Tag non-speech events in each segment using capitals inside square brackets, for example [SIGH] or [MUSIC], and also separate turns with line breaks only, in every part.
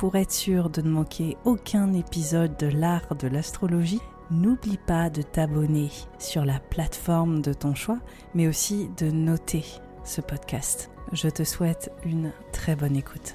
Pour être sûr de ne manquer aucun épisode de l'art de l'astrologie, n'oublie pas de t'abonner sur la plateforme de ton choix, mais aussi de noter ce podcast. Je te souhaite une très bonne écoute.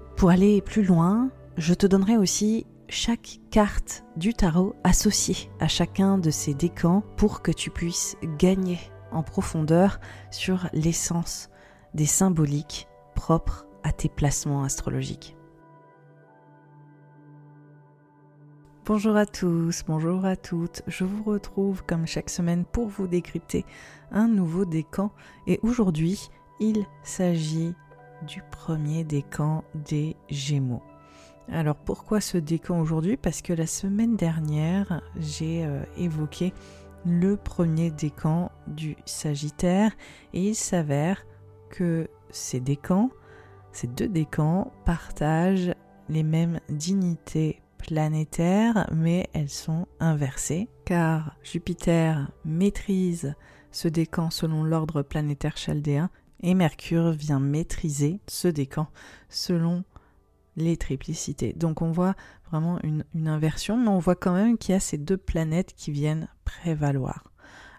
Pour aller plus loin, je te donnerai aussi chaque carte du tarot associée à chacun de ces décans pour que tu puisses gagner en profondeur sur l'essence des symboliques propres à tes placements astrologiques. Bonjour à tous, bonjour à toutes. Je vous retrouve comme chaque semaine pour vous décrypter un nouveau décan et aujourd'hui il s'agit du premier décan des Gémeaux. Alors pourquoi ce décan aujourd'hui? Parce que la semaine dernière, j'ai euh, évoqué le premier décan du Sagittaire et il s'avère que ces décans, ces deux décans partagent les mêmes dignités planétaires mais elles sont inversées car Jupiter maîtrise ce décan selon l'ordre planétaire chaldéen et Mercure vient maîtriser ce décan selon les triplicités. Donc on voit vraiment une, inversion, mais on voit quand même qu'il y a ces deux planètes qui viennent prévaloir.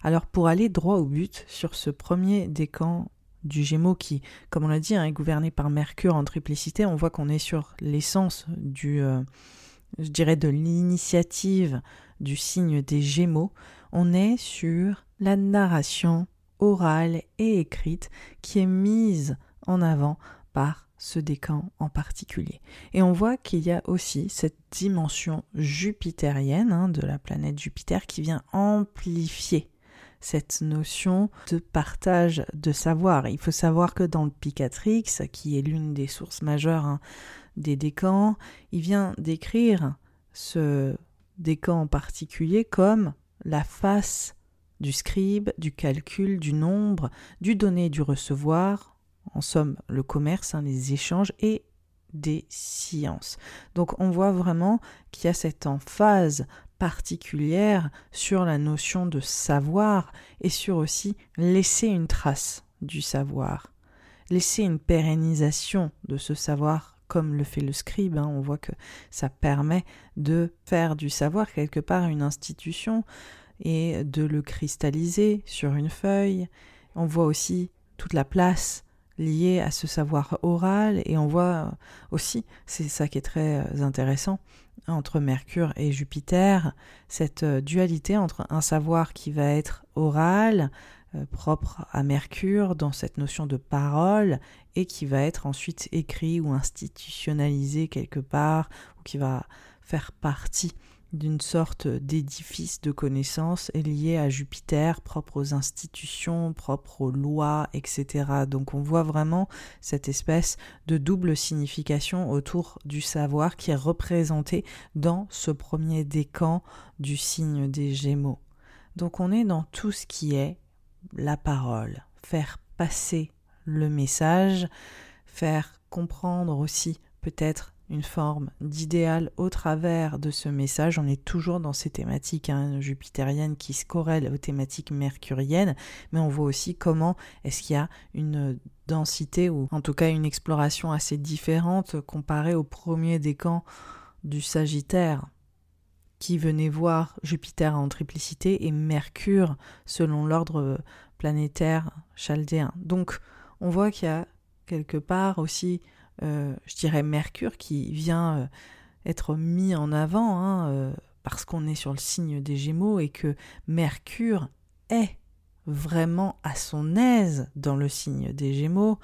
Alors pour aller droit au but sur ce premier décan du Gémeaux qui, comme on l'a dit, hein, est gouverné par Mercure en triplicité, on voit qu'on est sur l'essence du, euh, je dirais, de l'initiative du signe des Gémeaux. On est sur la narration orale et écrite qui est mise en avant par ce décan en particulier. Et on voit qu'il y a aussi cette dimension jupitérienne hein, de la planète Jupiter qui vient amplifier cette notion de partage de savoir. Il faut savoir que dans le Picatrix, qui est l'une des sources majeures hein, des décans, il vient décrire ce décan en particulier comme la face du scribe, du calcul, du nombre, du donner, du recevoir, en somme le commerce, hein, les échanges et des sciences. Donc on voit vraiment qu'il y a cette emphase particulière sur la notion de savoir et sur aussi laisser une trace du savoir, laisser une pérennisation de ce savoir comme le fait le scribe. Hein. On voit que ça permet de faire du savoir quelque part une institution et de le cristalliser sur une feuille. On voit aussi toute la place liée à ce savoir oral et on voit aussi, c'est ça qui est très euh, intéressant, entre Mercure et Jupiter, cette euh, dualité entre un savoir qui va être oral, euh, propre à Mercure dans cette notion de parole et qui va être ensuite écrit ou institutionnalisé quelque part ou qui va faire partie d'une sorte d'édifice de connaissances lié à Jupiter, propre aux institutions, propre aux lois, etc. Donc on voit vraiment cette espèce de double signification autour du savoir qui est représenté dans ce premier décan du signe des Gémeaux. Donc on est dans tout ce qui est la parole, faire passer le message, faire comprendre aussi peut-être une forme d'idéal au travers de ce message. On est toujours dans ces thématiques hein, jupitériennes qui se corrèlent aux thématiques mercuriennes, mais on voit aussi comment est-ce qu'il y a une densité ou en tout cas une exploration assez différente comparée au premier décan du Sagittaire qui venait voir Jupiter en triplicité et Mercure selon l'ordre planétaire chaldéen. Donc on voit qu'il y a quelque part aussi, euh, je dirais, Mercure qui vient euh, être mis en avant hein, euh, parce qu'on est sur le signe des Gémeaux et que Mercure est vraiment à son aise dans le signe des Gémeaux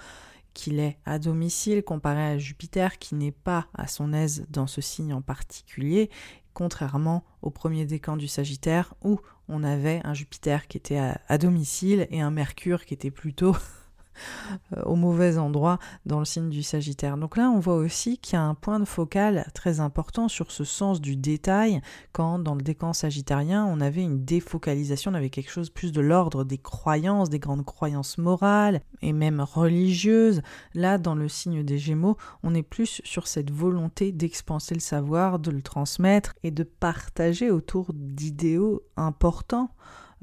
qu'il est à domicile comparé à Jupiter qui n'est pas à son aise dans ce signe en particulier contrairement au premier décan du Sagittaire où on avait un Jupiter qui était à, domicile et un Mercure qui était plutôt au mauvais endroit dans le signe du Sagittaire. Donc là, on voit aussi qu'il y a un point de focal très important sur ce sens du détail, quand dans le décan sagittarien, on avait une défocalisation, on avait quelque chose plus de l'ordre des croyances, des grandes croyances morales et même religieuses. Là, dans le signe des Gémeaux, on est plus sur cette volonté d'expanser le savoir, de le transmettre et de partager autour d'idéaux importants.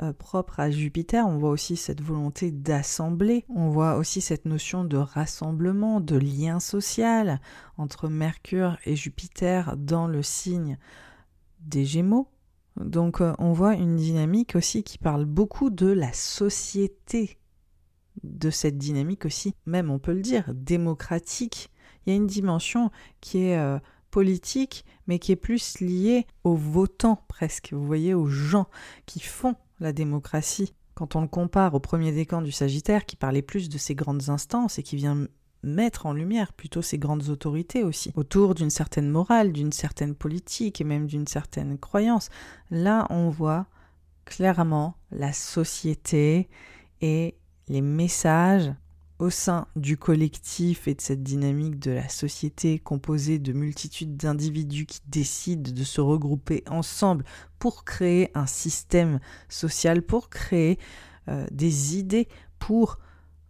Euh, propre à Jupiter, on voit aussi cette volonté d'assembler, on voit aussi cette notion de rassemblement, de lien social entre Mercure et Jupiter dans le signe des Gémeaux. Donc euh, on voit une dynamique aussi qui parle beaucoup de la société, de cette dynamique aussi, même on peut le dire, démocratique. Il y a une dimension qui est euh, politique, mais qui est plus liée aux votants presque, vous voyez, aux gens qui font la démocratie, quand on le compare au premier décan du Sagittaire qui parlait plus de ces grandes instances et qui vient mettre en lumière plutôt ces grandes autorités aussi, autour d'une certaine morale, d'une certaine politique et même d'une certaine croyance. Là, on voit clairement la société et les messages au sein du collectif et de cette dynamique de la société composée de multitudes d'individus qui décident de se regrouper ensemble pour créer un système social, pour créer euh, des idées, pour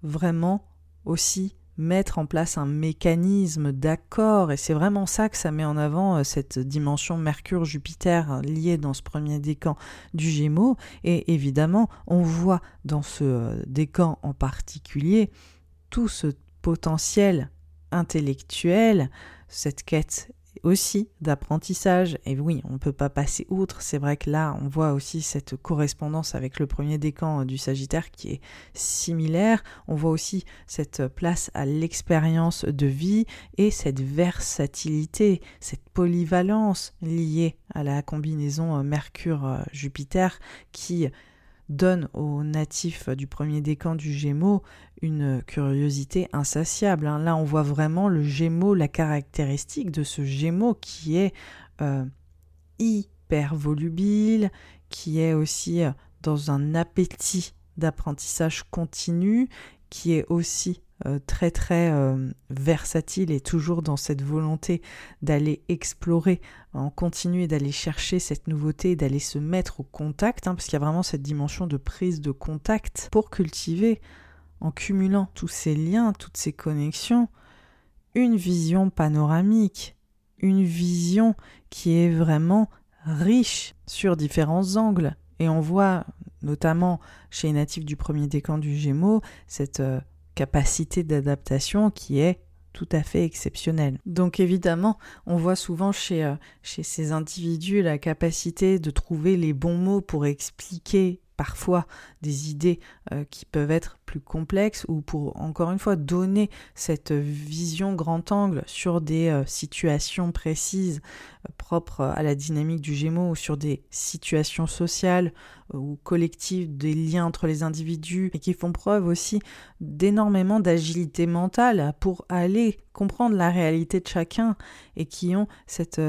vraiment aussi mettre en place un mécanisme d'accord, et c'est vraiment ça que ça met en avant, euh, cette dimension Mercure-Jupiter hein, liée dans ce premier décan du Gémeaux, et évidemment, on voit dans ce euh, décan en particulier tout ce potentiel intellectuel, cette quête aussi d'apprentissage. Et oui, on ne peut pas passer outre. C'est vrai que là, on voit aussi cette correspondance avec le premier décan du Sagittaire qui est similaire. On voit aussi cette place à l'expérience de vie et cette versatilité, cette polyvalence liée à la combinaison Mercure-Jupiter qui donne aux natifs du premier décan du Gémeaux une curiosité insatiable. Hein. Là, on voit vraiment le Gémeaux, la caractéristique de ce Gémeaux qui est euh, hyper volubile, qui est aussi euh, dans un appétit d'apprentissage continu, qui est aussi euh, très très euh, versatile et toujours dans cette volonté d'aller explorer en continu d'aller chercher cette nouveauté, d'aller se mettre au contact, hein, parce qu'il y a vraiment cette dimension de prise de contact pour cultiver, en cumulant tous ces liens, toutes ces connexions, une vision panoramique, une vision qui est vraiment riche sur différents angles. Et on voit notamment chez les natifs du premier décan du Gémeaux cette euh, capacité d'adaptation qui est tout à fait exceptionnelle. Donc évidemment, on voit souvent chez, euh, chez ces individus la capacité de trouver les bons mots pour expliquer parfois des idées euh, qui peuvent être plus complexes ou pour encore une fois donner cette vision grand angle sur des euh, situations précises euh, propres à la dynamique du Gémeaux ou sur des situations sociales ou collectives, des liens entre les individus et qui font preuve aussi d'énormément d'agilité mentale pour aller comprendre la réalité de chacun et qui ont cette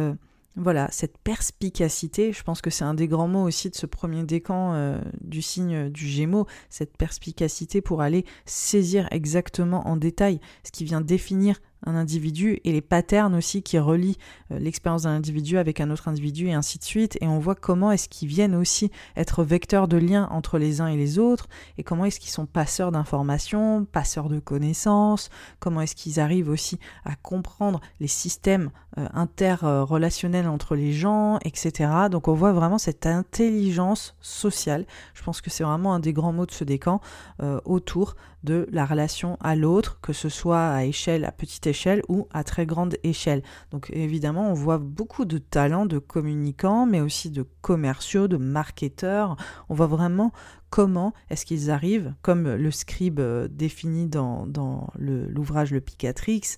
voilà, cette perspicacité, je pense que c'est un des grands mots aussi de ce premier décan euh, du signe du Gémeaux, cette perspicacité pour aller saisir exactement en détail ce qui vient définir un individu et les patterns aussi qui relient euh, l'expérience d'un individu avec un autre individu et ainsi de suite. Et on voit comment est-ce qu'ils viennent aussi être vecteurs de liens entre les uns et les autres et comment est-ce qu'ils sont passeurs d'informations, passeurs de connaissances, comment est-ce qu'ils arrivent aussi à comprendre les systèmes euh, interrelationnels entre les gens, etc. Donc on voit vraiment cette intelligence sociale. Je pense que c'est vraiment un des grands mots de ce décan euh, autour de la relation à l'autre, que ce soit à échelle, à petite échelle ou à très grande échelle. Donc évidemment, on voit beaucoup de talents de communicants, mais aussi de commerciaux, de marketeurs. On voit vraiment comment est-ce qu'ils arrivent, comme le scribe euh, défini dans, dans l'ouvrage Le, Picatrix,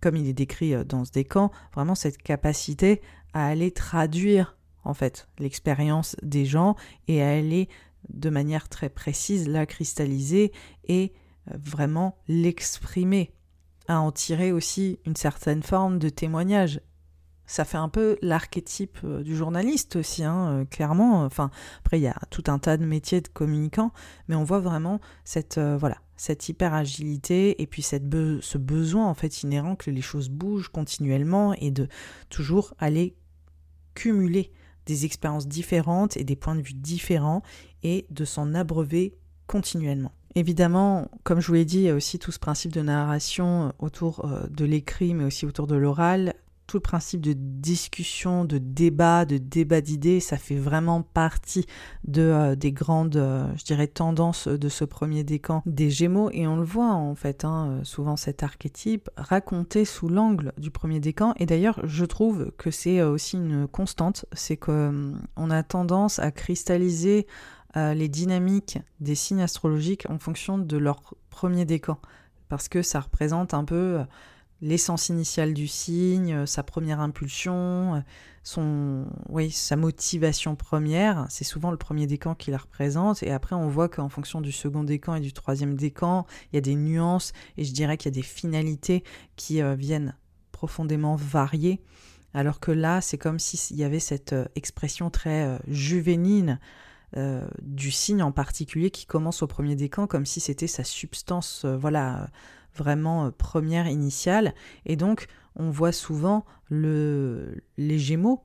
comme il est décrit euh, dans ce décan, vraiment cette capacité à aller traduire en fait l'expérience des gens et à aller de manière très précise, la cristalliser et euh, vraiment l'exprimer, à en tirer aussi une certaine forme de témoignage. Ça fait un peu l'archétype euh, du journaliste aussi, hein, euh, clairement. Enfin, après, il y a tout un tas de métiers de communicants, mais on voit vraiment cette, voilà, cette hyper agilité et puis cette ce besoin en fait inhérent que les choses bougent continuellement et de toujours aller cumuler des expériences différentes et des points de vue différents et de s'en abreuver continuellement. Évidemment, comme je vous l'ai dit, il y a aussi tout ce principe de narration autour euh, de l'écrit, mais aussi autour de l'oral tout le principe de discussion, de débat, de débat d'idées, ça fait vraiment partie de, euh, des grandes, euh, je dirais, tendances de ce premier décan des Gémeaux. Et on le voit en fait, hein, euh, souvent cet archétype raconté sous l'angle du premier décan. Et d'ailleurs, je trouve que c'est aussi une constante, c'est qu'on a tendance à cristalliser les dynamiques des signes astrologiques en fonction de leur premier décan. Parce que ça représente un peu l'essence initiale du signe, euh, sa première impulsion, euh, son, oui, sa motivation première. C'est souvent le premier décan qui la représente. Et après, on voit qu'en fonction du second décan et du troisième décan, il y a des nuances et je dirais qu'il y a des finalités qui euh, viennent profondément varier. Alors que là, c'est comme s'il y avait cette expression très juvénile du signe en particulier qui commence au premier décan, comme si c'était sa substance, voilà vraiment euh, première initiale. Et donc, on voit souvent le, les Gémeaux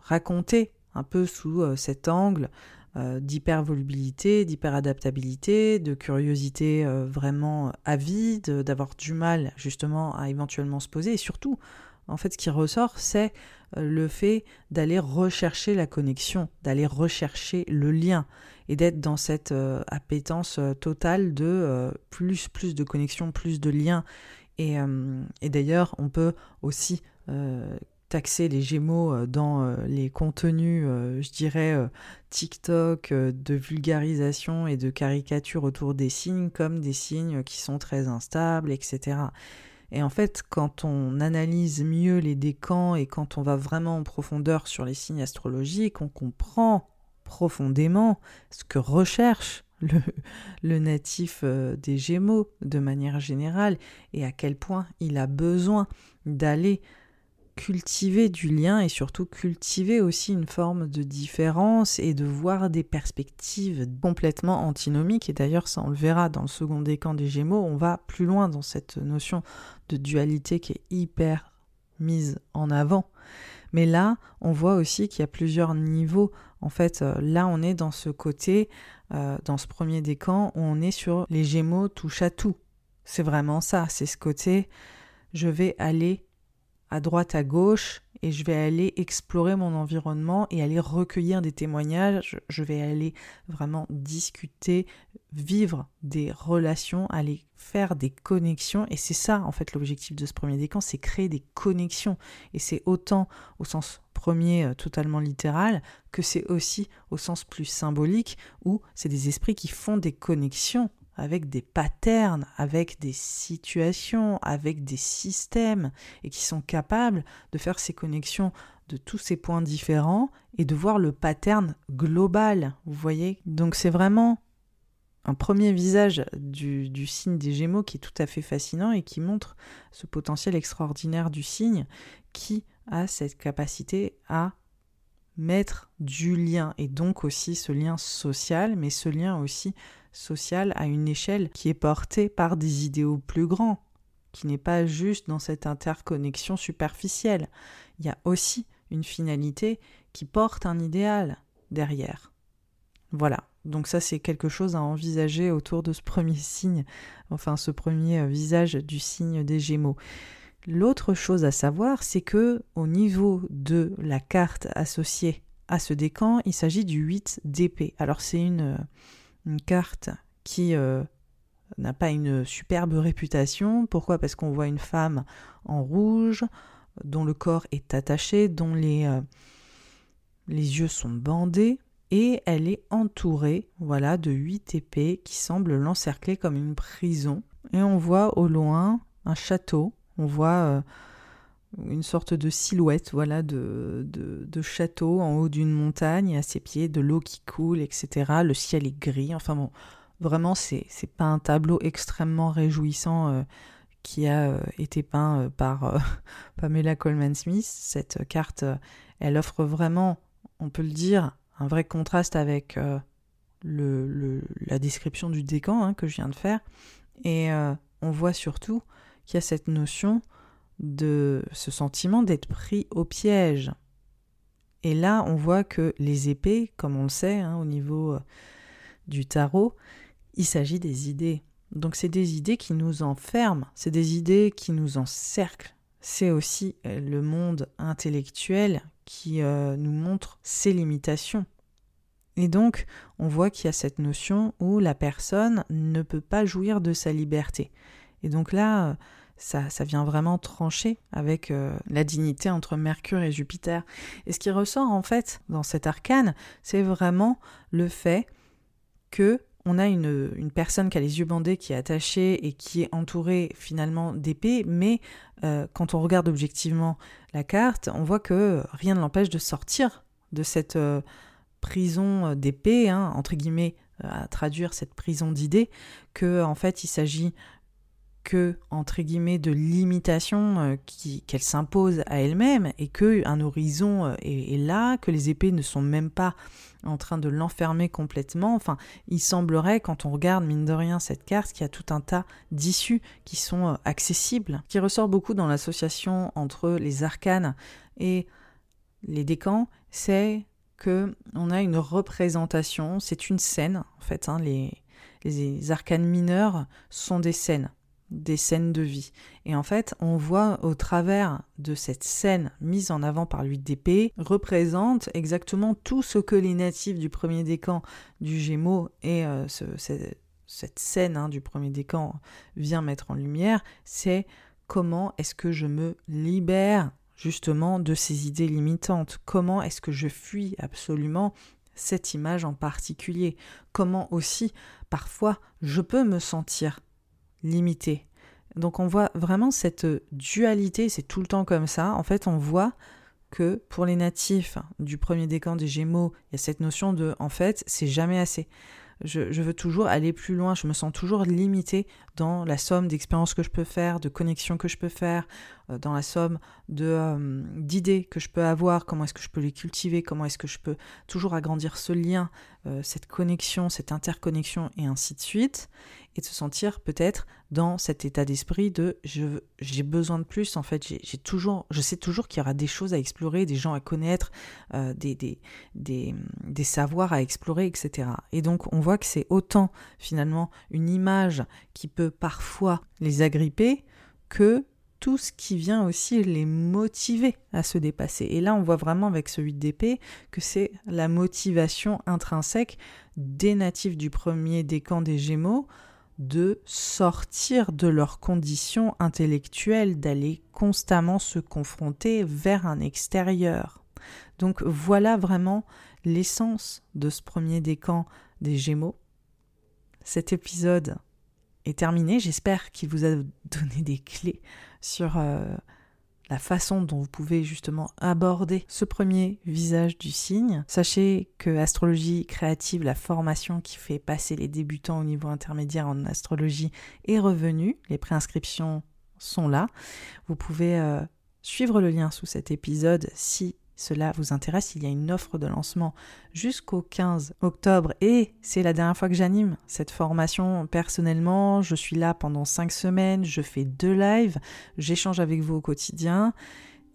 raconter un peu sous euh, cet angle euh, d'hypervolubilité, d'hyperadaptabilité, de curiosité vraiment avide, d'avoir du mal justement à éventuellement se poser. Et surtout, en fait, ce qui ressort, c'est le fait d'aller rechercher la connexion, d'aller rechercher le lien et d'être dans cette euh, appétence euh, totale de euh, plus, plus de connexion, plus de liens. Et, et d'ailleurs, on peut aussi taxer les Gémeaux dans les contenus, je dirais, TikTok de vulgarisation et de caricature autour des signes comme des signes qui sont très instables, etc. Et en fait, quand on analyse mieux les décans et quand on va vraiment en profondeur sur les signes astrologiques, on comprend profondément ce que recherche le, natif euh, des Gémeaux de manière générale et à quel point il a besoin d'aller cultiver du lien et surtout cultiver aussi une forme de différence et de voir des perspectives complètement antinomiques. Et d'ailleurs, ça on le verra dans le second décan des Gémeaux, on va plus loin dans cette notion de dualité qui est hyper mise en avant. Mais là, on voit aussi qu'il y a plusieurs niveaux. En fait, euh, là, on est dans ce côté, euh, dans ce premier décan, où on est sur les Gémeaux touche à tout. C'est vraiment ça, c'est ce côté, je vais aller à droite, à gauche, et je vais aller explorer mon environnement et aller recueillir des témoignages, je vais aller vraiment discuter, vivre des relations, aller faire des connexions. Et c'est ça en fait l'objectif de ce premier décan, c'est créer des connexions. Et c'est autant au sens premier euh, totalement littéral que c'est aussi au sens plus symbolique où c'est des esprits qui font des connexions avec des patterns, avec des situations, avec des systèmes, et qui sont capables de faire ces connexions de tous ces points différents et de voir le pattern global, vous voyez. Donc c'est vraiment un premier visage du, du, signe des Gémeaux qui est tout à fait fascinant et qui montre ce potentiel extraordinaire du signe qui a cette capacité à mettre du lien et donc aussi ce lien social, mais ce lien aussi social à une échelle qui est portée par des idéaux plus grands, qui n'est pas juste dans cette interconnexion superficielle. Il y a aussi une finalité qui porte un idéal derrière. Voilà, donc ça c'est quelque chose à envisager autour de ce premier signe, enfin ce premier euh, visage du signe des Gémeaux. L'autre chose à savoir, c'est que au niveau de la carte associée à ce décan, il s'agit du 8 d'épée. Alors c'est une, euh, carte qui euh, n'a pas une superbe réputation. Pourquoi? Parce qu'on voit une femme en rouge, dont le corps est attaché, dont les, euh, les yeux sont bandés, et elle est entourée voilà, de huit épées qui semblent l'encercler comme une prison. Et on voit au loin un château on voit euh, une sorte de silhouette voilà, de, de, château en haut d'une montagne, à ses pieds, de l'eau qui coule, etc. Le ciel est gris. Enfin bon, vraiment, c'est, c'est pas un tableau extrêmement réjouissant euh, qui a euh, été peint par [LAUGHS] Pamela Coleman Smith. Cette carte, elle offre vraiment, on peut le dire, un vrai contraste avec le, la description du décan hein, que je viens de faire. Et on voit surtout qu'il y a cette notion de ce sentiment d'être pris au piège. Et là, on voit que les épées, comme on le sait hein, au niveau euh, du tarot, il s'agit des idées. Donc c'est des idées qui nous enferment, c'est des idées qui nous encerclent. C'est aussi euh, le monde intellectuel qui euh, nous montre ses limitations. Et donc, on voit qu'il y a cette notion où la personne ne peut pas jouir de sa liberté. Et donc là, ça, ça vient vraiment trancher avec euh, la dignité entre Mercure et Jupiter. Et ce qui ressort en fait dans cet arcane, c'est vraiment le fait que on a une, personne qui a les yeux bandés, qui est attachée et qui est entourée finalement d'épées, mais euh, quand on regarde objectivement la carte, on voit que rien ne l'empêche de sortir de cette euh, prison d'épées, hein, entre guillemets, à traduire cette prison d'idées, que en fait il s'agit que entre guillemets de limitation euh, qu'elle s'impose à elle-même et que un horizon euh, est, là, que les épées ne sont même pas en train de l'enfermer complètement. Enfin, il semblerait quand on regarde mine de rien cette carte qu'il y a tout un tas d'issues qui sont euh, accessibles. Ce qui ressort beaucoup dans l'association entre les arcanes et les décans, c'est que on a une représentation, c'est une scène en fait. Hein, les, les arcanes mineurs sont des scènes des scènes de vie. Et en fait, on voit au travers de cette scène mise en avant par l'huile d'épée, représente exactement tout ce que les natifs du premier décan du Gémeaux et euh, cette scène hein, du premier décan vient mettre en lumière, c'est comment est-ce que je me libère justement de ces idées limitantes, comment est-ce que je fuis absolument cette image en particulier, comment aussi parfois je peux me sentir limité. Donc on voit vraiment cette dualité, c'est tout le temps comme ça. En fait, on voit que pour les natifs du premier décan des Gémeaux, il y a cette notion de en fait, c'est jamais assez. Je, veux toujours aller plus loin, je me sens toujours limité dans la somme d'expériences que je peux faire, de connexions que je peux faire, euh, dans la somme de euh, d'idées que je peux avoir, comment est-ce que je peux les cultiver, comment est-ce que je peux toujours agrandir ce lien, euh, cette connexion, cette interconnexion et ainsi de suite et de se sentir peut-être dans cet état d'esprit de je j'ai besoin de plus en fait j'ai toujours je sais toujours qu'il y aura des choses à explorer des gens à connaître euh, des, des, des, savoirs à explorer etc et donc on voit que c'est autant finalement une image qui peut parfois les agripper que tout ce qui vient aussi les motiver à se dépasser. Et là, on voit vraiment avec ce 8 d'épée que c'est la motivation intrinsèque des natifs du premier décan des Gémeaux de sortir de leurs conditions intellectuelles, d'aller constamment se confronter vers un extérieur. Donc voilà vraiment l'essence de ce premier décan des Gémeaux. Cet épisode est terminé. J'espère qu'il vous a donné des clés sur euh, la façon dont vous pouvez justement aborder ce premier visage du signe. Sachez que Astrologie créative, la formation qui fait passer les débutants au niveau intermédiaire en astrologie, est revenue. Les préinscriptions sont là. Vous pouvez euh, suivre le lien sous cet épisode si cela vous intéresse, il y a une offre de lancement jusqu'au 15 octobre et c'est la dernière fois que j'anime cette formation personnellement. Je suis là pendant 5 semaines, je fais deux lives, j'échange avec vous au quotidien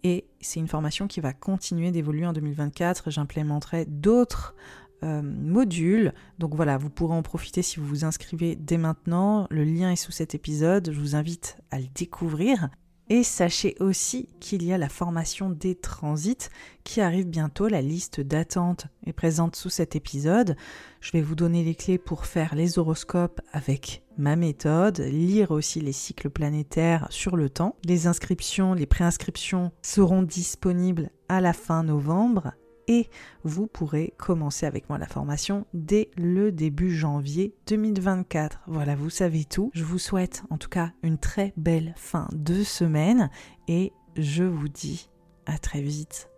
et c'est une formation qui va continuer d'évoluer en 2024. J'implémenterai d'autres euh, modules. Donc voilà, vous pourrez en profiter si vous vous inscrivez dès maintenant. Le lien est sous cet épisode. Je vous invite à le découvrir. Et sachez aussi qu'il y a la formation des transits qui arrive bientôt. La liste d'attente est présente sous cet épisode. Je vais vous donner les clés pour faire les horoscopes avec ma méthode, lire aussi les cycles planétaires sur le temps. Les inscriptions, les préinscriptions seront disponibles à la fin novembre et vous pourrez commencer avec moi la formation dès le début janvier 2024. Voilà, vous savez tout. Je vous souhaite en tout cas une très belle fin de semaine et je vous dis à très vite.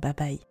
Bye bye.